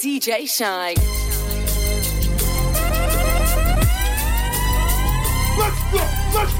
DJ Shynn. Let's go, let's go.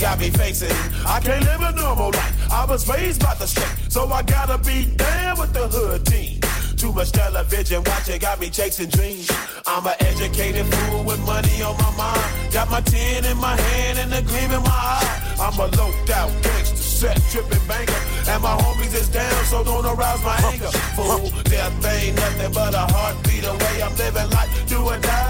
Got me facing. I can't live a normal life. I was raised by the street, so I gotta be down with the hood team. Too much television watching got me chasing dreams. I'm an educated fool with money on my mind. Got my tin in my hand and a gleam in my eye. I'm a loped out gangster, set tripping banker. And my homies is down, so don't arouse my anger. Fool, death ain't nothing but a heartbeat away. I'm living life, do or die.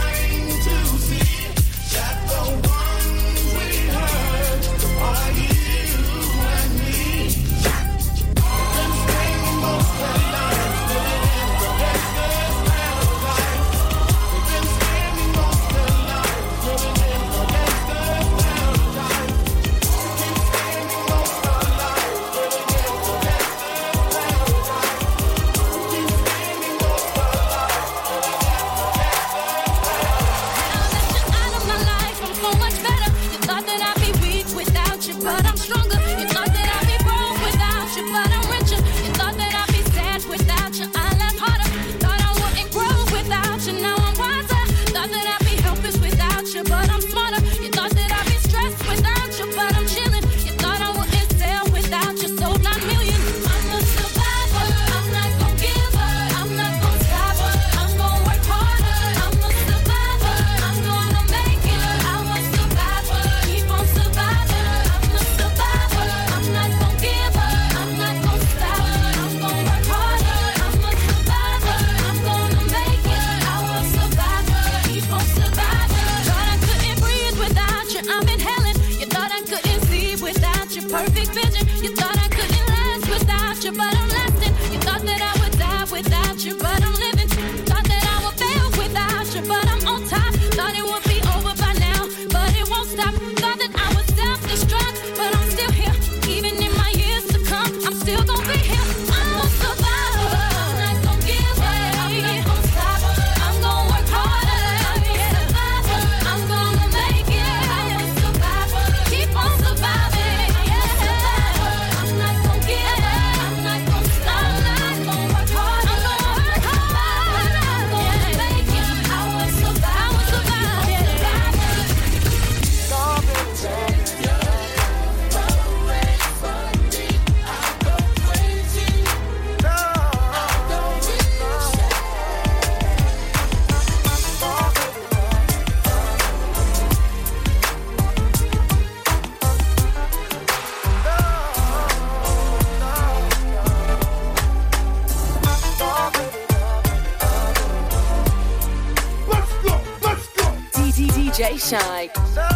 DJ Shynn.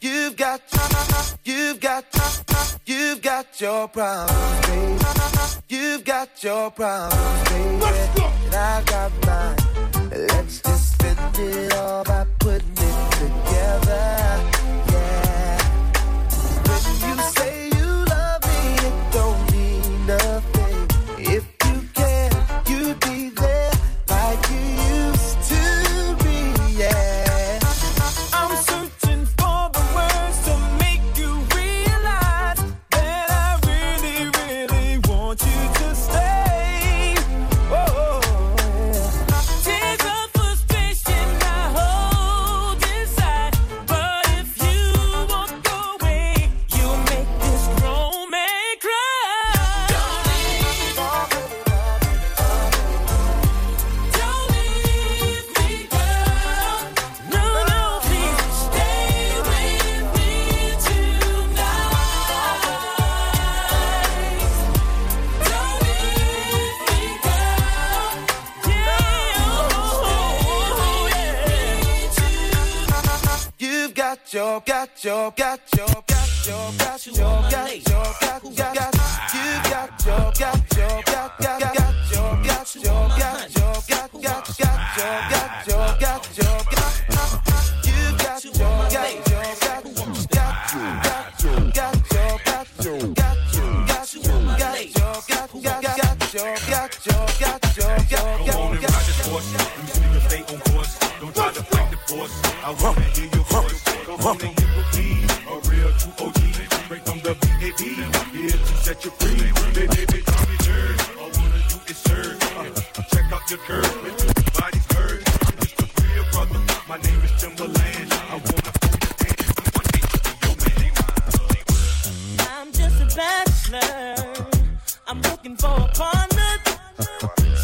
You've got, you've got, you've got your problems, baby. You've got your problems, baby. Let's go. Your, got your, got your, got your, got your, got your, got your, got you got your, got your, got got got your, got your, got your, got got got your, got your, got your, voice. Come on and hit with me. A real true OG. Straight from the VAD. Here to set you free. Baby, baby, tell me dirt. All wanna do is serve. Uh, check out your curve. Body's curved. I'm just a real brother. My name is Timbaland. I wanna hold your hand. One day to your man. I'm just a bachelor. I'm looking for a partner.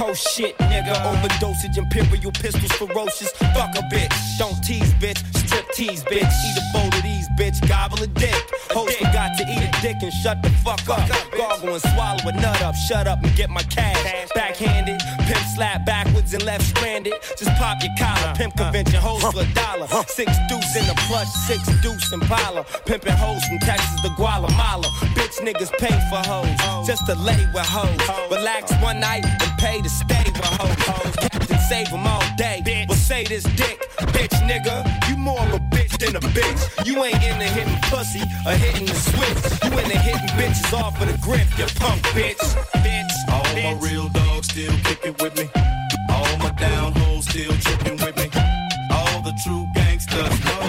Coast shit, nigga. Overdosage, imperial pistols, ferocious. Fuck a bitch. Don't tease, bitch. Strip tease, bitch. Eat a bowl of these, bitch. Gobble a dick. Host forgot to eat a dick and shut the fuck up. Gargle and swallow a nut up. Shut up and get my cash. Backhanded. Pimp slap backwards and left stranded. Just pop your collar. Pimp convention hoes for a dollar. Six deuce in the plush, six deuce in Impala. Pimping hoes from Texas to Guatemala. Bitch niggas pay for hoes. Just to lay with hoes. Relax one night and pay to stay with hoes. Captain save them all day. Well, say this dick, bitch nigga. You more of a bitch than a bitch. You ain't into hitting pussy or hitting the switch. You in the hitting bitches off of the grip, you punk bitch. Bitch. All my real dogs still kick it with me. Still tripping with me. All the true gangsters know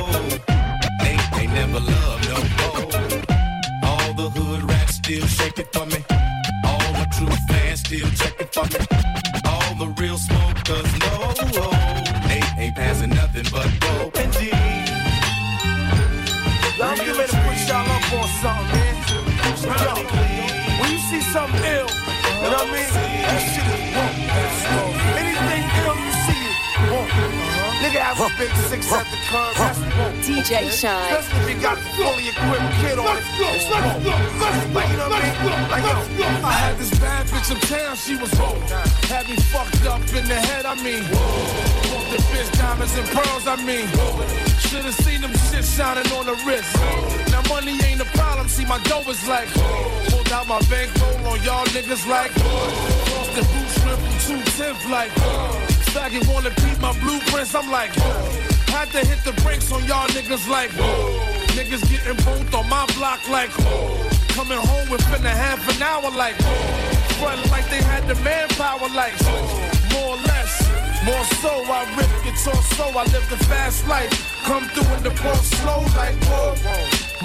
they, they never love no more. All the hood rats still shaking for me. All my true fans still checking for me. All the real smokers know they ain't passing nothing but dope and G. I'm getting ready to put y'all up on something, man. Yo, when you see something ill, you know what I mean? That shit is Nigga have a six at the curb. DJ Shynn. Especially if you got a fully equipped kid on it. Let's go, let's go, let's go. Like, you know what I mean? Like, yo, I had this bad bitch uptown, she was wrong. Had me fucked up in the head, I mean. Bought the bitch diamonds and pearls, I mean. Should've seen them shit shining on the wrist. Now money ain't a problem, see my dough is like. Pulled out my bankroll on y'all niggas like. Lost the boots, ripple, two tenth like. Faggot wanna beat my blueprints, I'm like. Had to hit the brakes on y'all niggas like. whoa. Niggas getting both on my block like. whoa. Coming home within a half an hour like. Front like they had the manpower like. whoa. More or less. More so, I rip guitar so I live the fast life. Come through in the ball slow like whoa.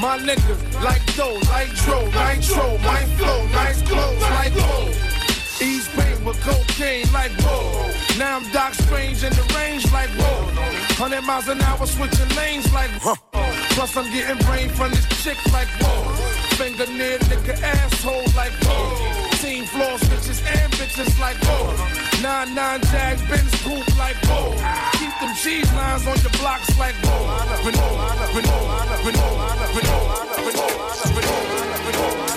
My niggas like dough, like dro, nitro, my flow, nice clothes like whoa. East Bay with cocaine like whoa. Now I'm Doc Strange in the range like whoa. Hundred miles an hour switching lanes like whoa. Plus I'm getting brain from this chick like whoa. Finger near nigga asshole like whoa. Team floor bitches and bitches like whoa. Nine nine jags, Benz coupe like whoa. Keep them cheese lines on your blocks like whoa. Renault, Renault, Renault, Renault, Renault, Renault, DJ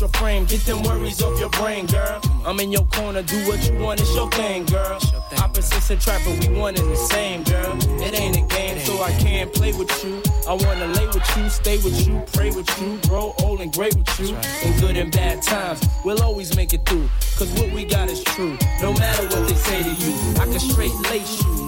Your frame, get them worries off your brain, girl. I'm in your corner, do what you want, it's your thing, girl. Opposites attract, but we one and the same, girl. It ain't a game, so I can't play with you. I wanna lay with you, stay with you, pray with you, grow old and great with you. In good and bad times, we'll always make it through. Cause what we got is true, no matter what they say to you. I can straight lace you,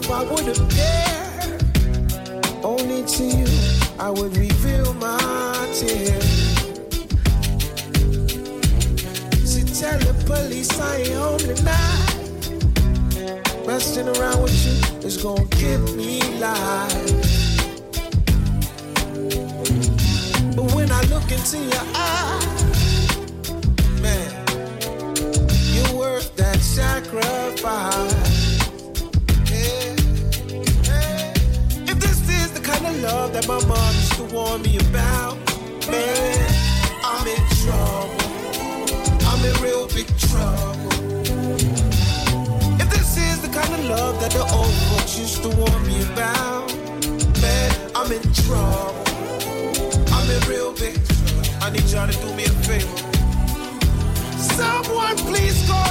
Tough I would appear, only to you I would reveal my tears. So tell the police I ain't home tonight. Messing around with you is gonna give me life. But when I look into your eyes, man, you're worth that sacrifice. Kind that my mom used to warn me about, man, I'm in trouble. I'm in real big trouble. If this is the kind of love that the old folks used to warn me about, man, I'm in trouble. I'm in real big trouble. I need y'all to do me a favor. Someone please call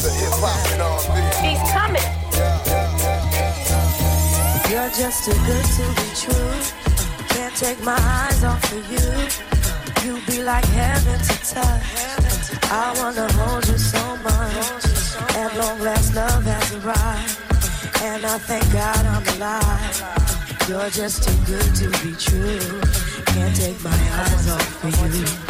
to hip hop and R&B. He's coming. You're just too good to be true. Can't take my eyes off of you. You be like heaven to touch. I wanna hold you so much. At long last, love has arrived, and I thank God I'm alive. You're just too good to be true. Can't take my eyes off of you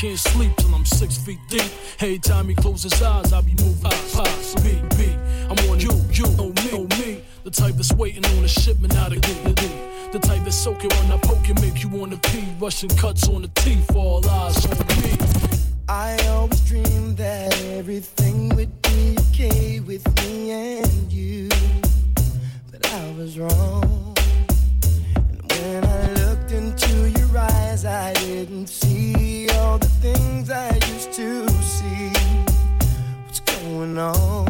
Can't sleep till I'm six feet deep. Hey, Tommy close his eyes, I'll be moving past me, me. I'm on you, you, know me, know me. The type that's waiting on a shipment out of the D. The type that's soaking when I poke and make you wanna pee. Russian cuts on the teeth, all eyes on me. I always dreamed that everything would be okay with me and you. But I was wrong. And when I looked into your eyes, I didn't see things I used to see. What's going on?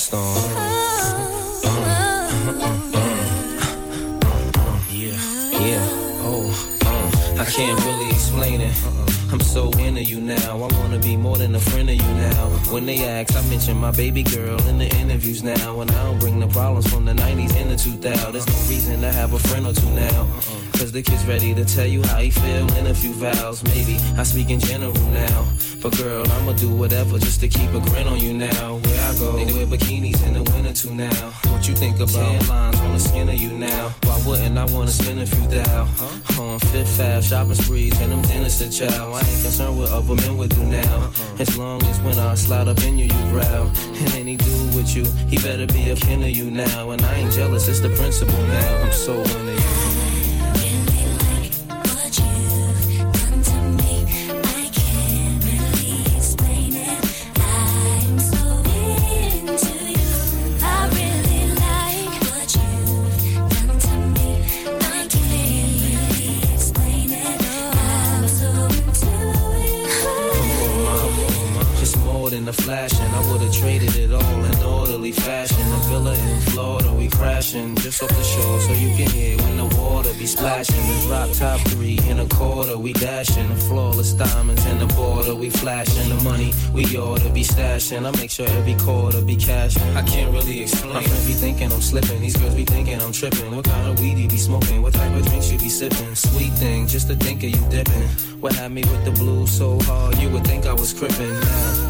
Storm. So into you now. I wanna be more than a friend of you now. When they ask, I mention my baby girl in the interviews now. And I don't bring the problems from the 90s and the 2000. There's no reason to have a friend or two now. Uh-uh. Cause the kid's ready to tell you how he feel in a few vows. Maybe I speak in general now. But girl, I'ma do whatever just to keep a grin on you now. Where I go, they wear bikinis in the winter too now. What you think about tan lines on the skin of you now? Why wouldn't I wanna spend a few thou? Uh-huh. On Fifth Ave, shopping sprees, and them to chow. I ain't concerned what other men would do now. Uh-huh. As long as when I slide up in you, you growl. And any dude with you, he better be a kin of you now. And I ain't jealous, it's the principle now. I'm so into you. The drop top three in a quarter, we dashing. The flawless diamonds in the border, we flashing. The money we ought to be stashing. I make sure every quarter be cashing. I can't really explain. My friends be thinking I'm slipping. These girls be thinking I'm tripping. What kind of weed you be smoking? What type of drinks you be sipping? Sweet thing, just to think of you dipping. What had me with the blues so hard, you would think I was crippin'. Now,